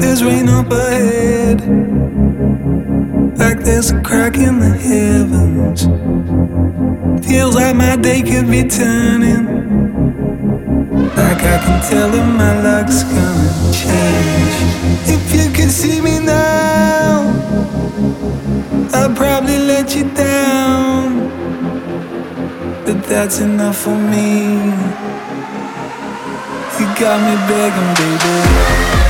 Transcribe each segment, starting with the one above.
there's rain up ahead. Like there's a crack in the heavens. Feels like my day could be turning. Like I can tell that my luck's gonna change. If you could see me now, I'd probably let you down. But that's enough for me. You got me begging, baby.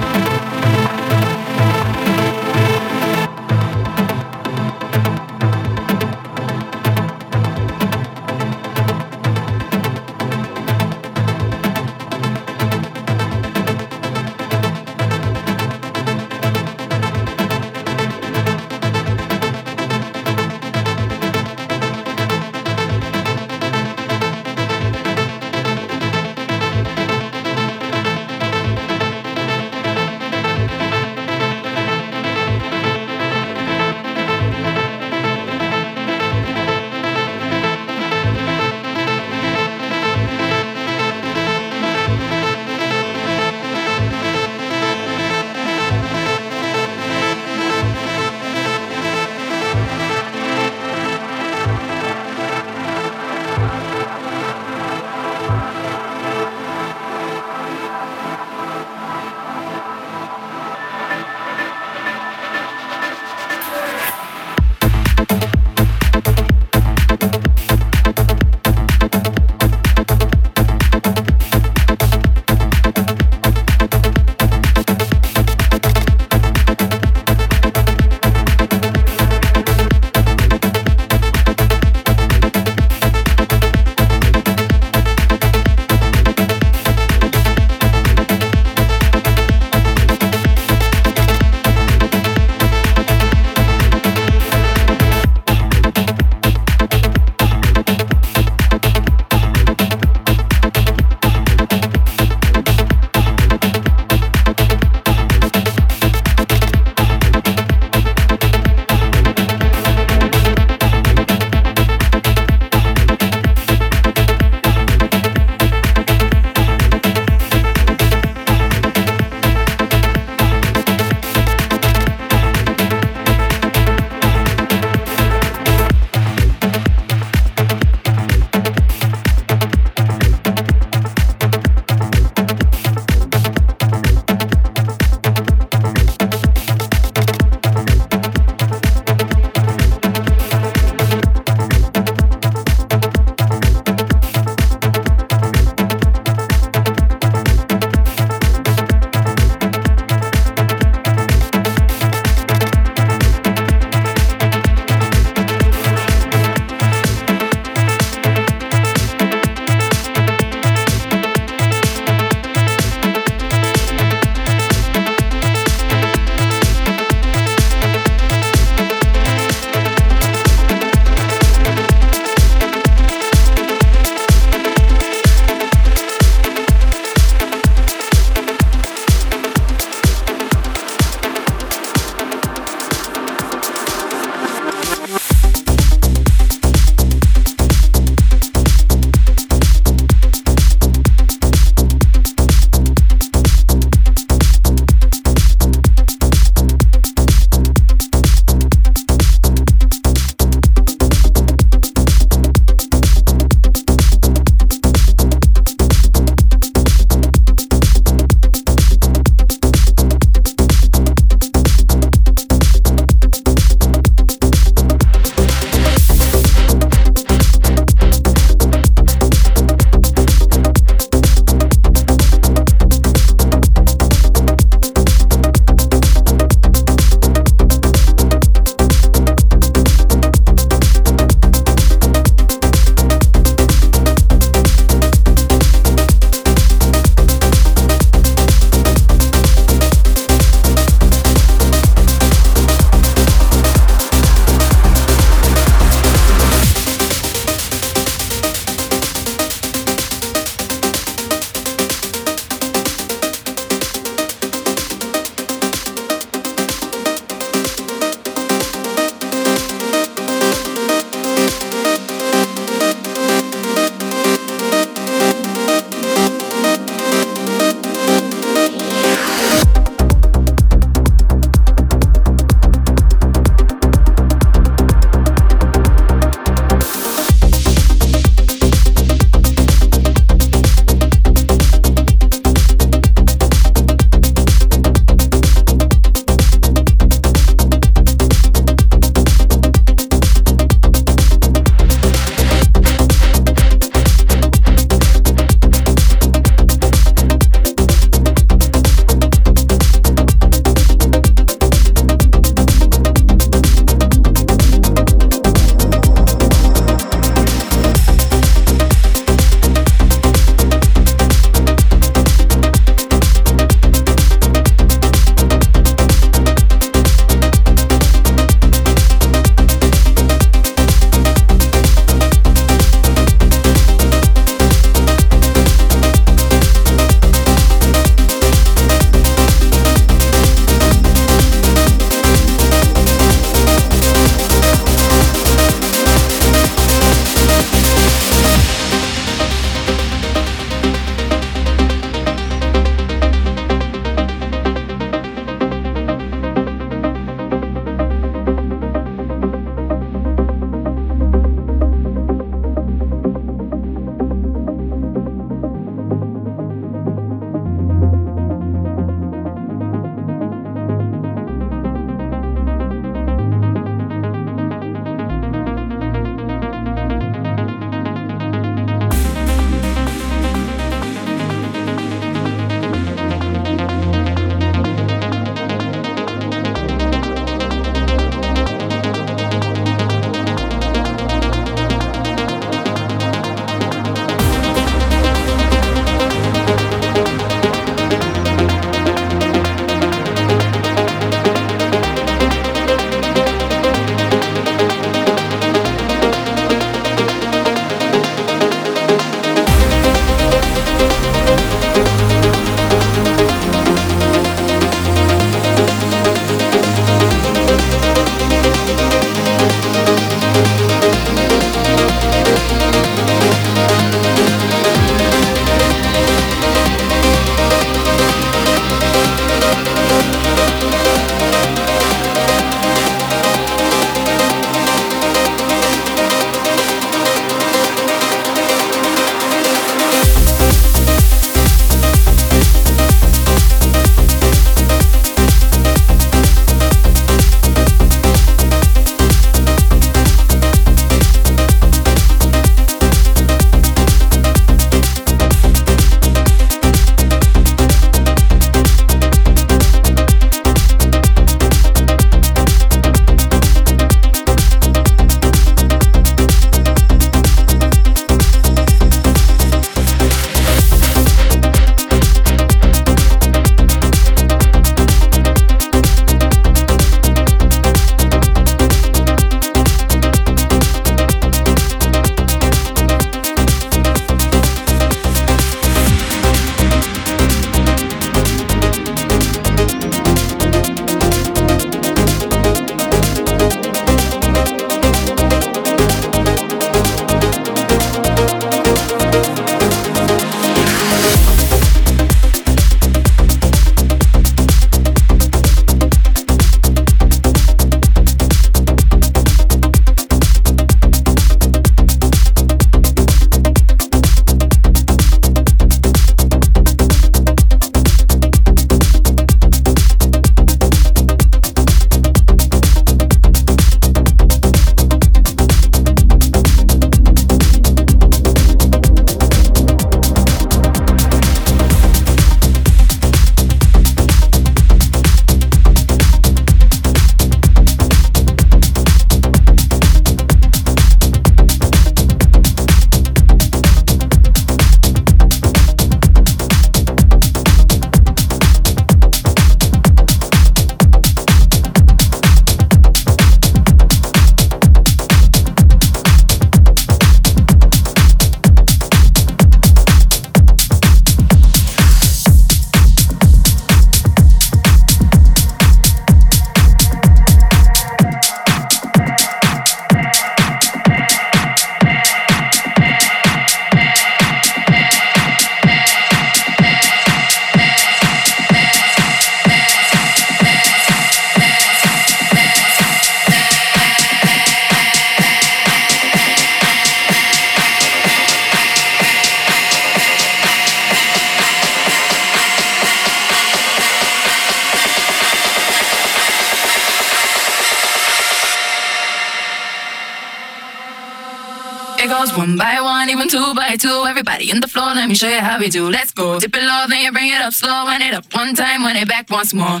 Two. Everybody in the floor, let me show you how we do. Let's go. Dip it low, then you bring it up slow. Wind it up one time, wind it back once more.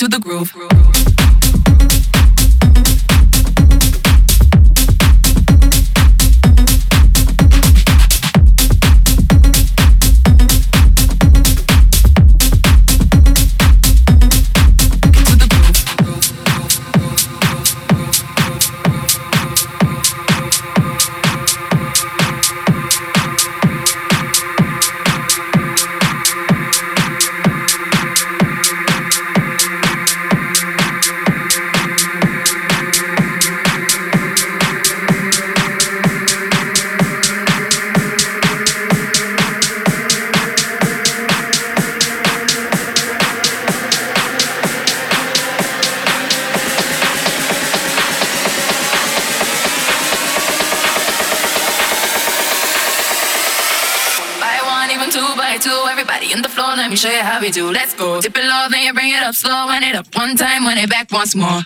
To the groove. Do. Let's go. Dip it low, then you bring it up slow. Wind it up one time, wind it back once more.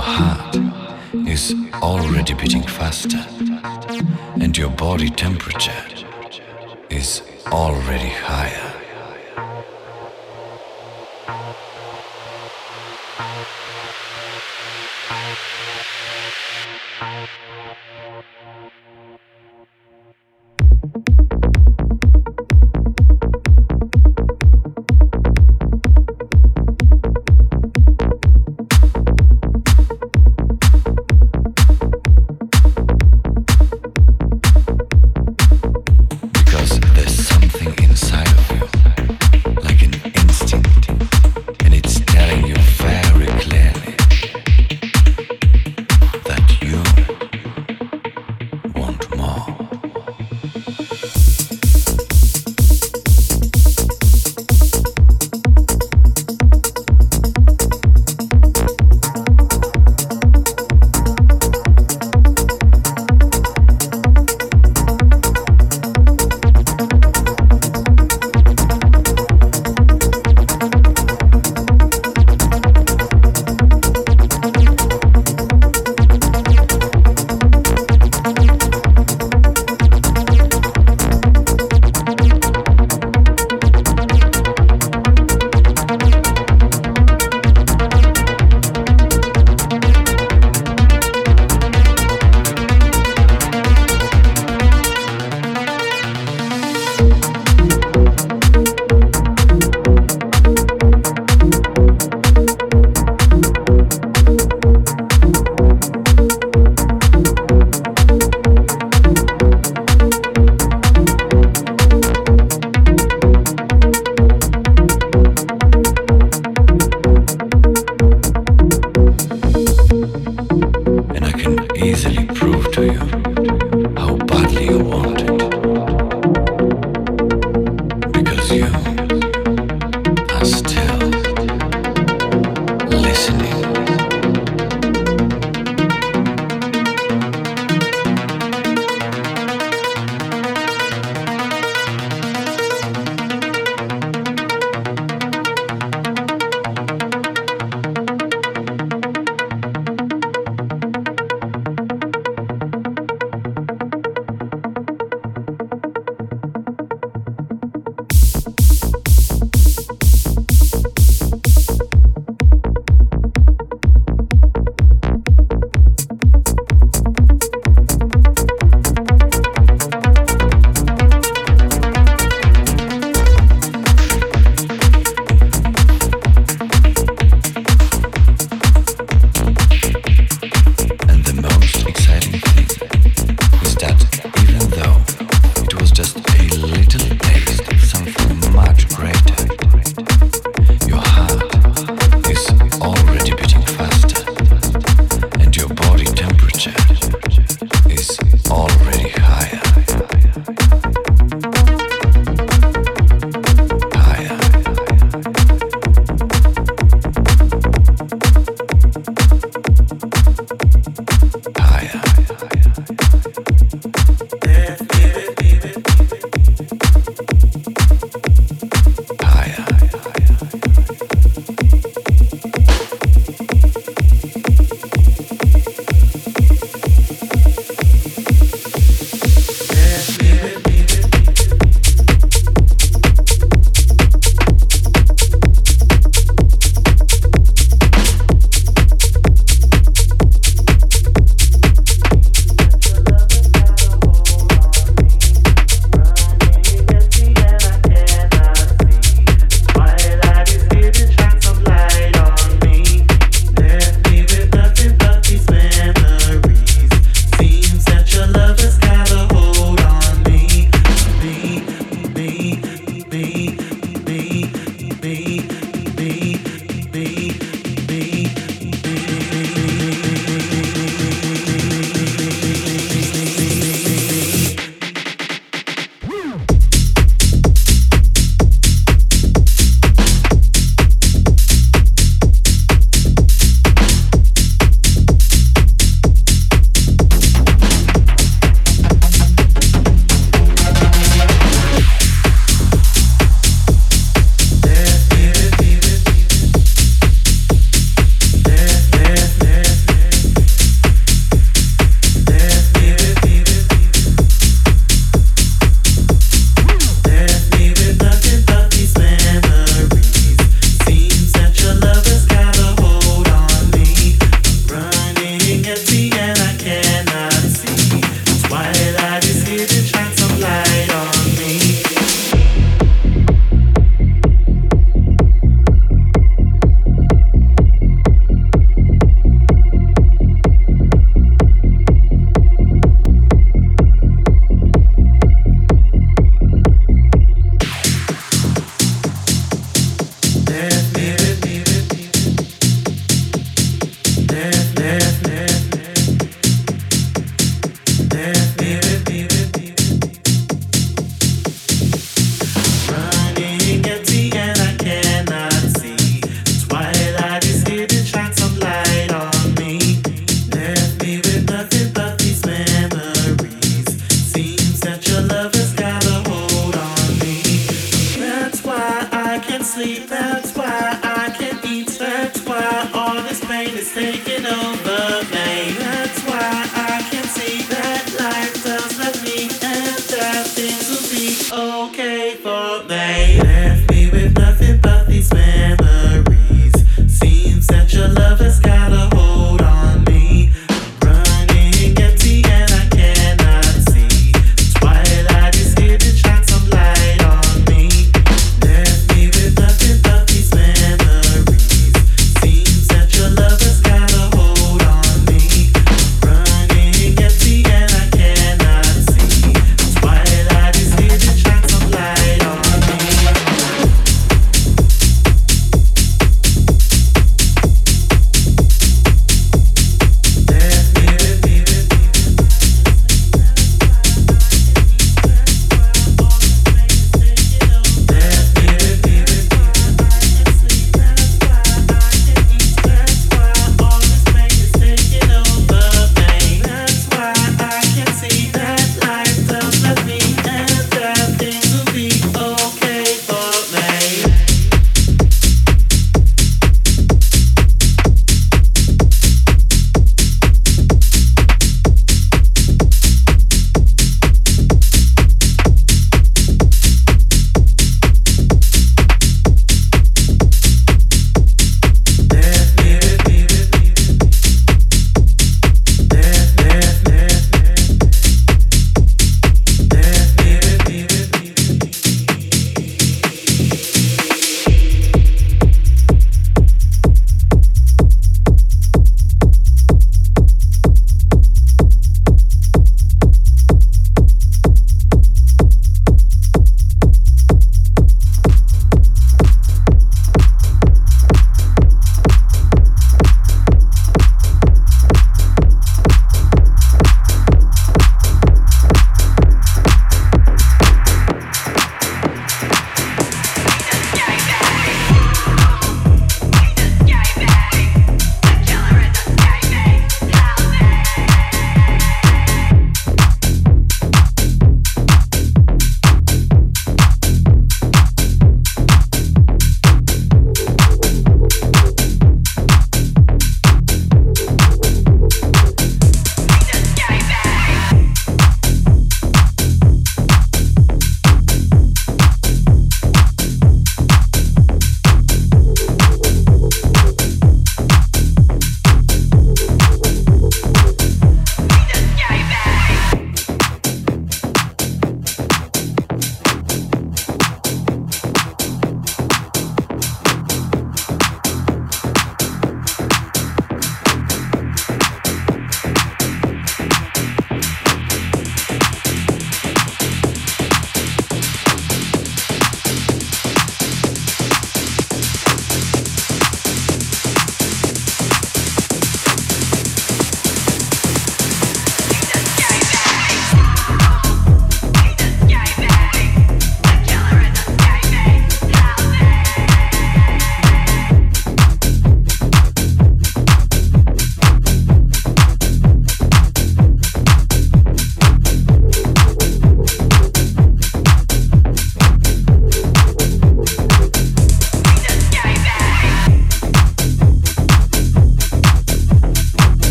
your heart is already beating faster and your body temperature is already higher.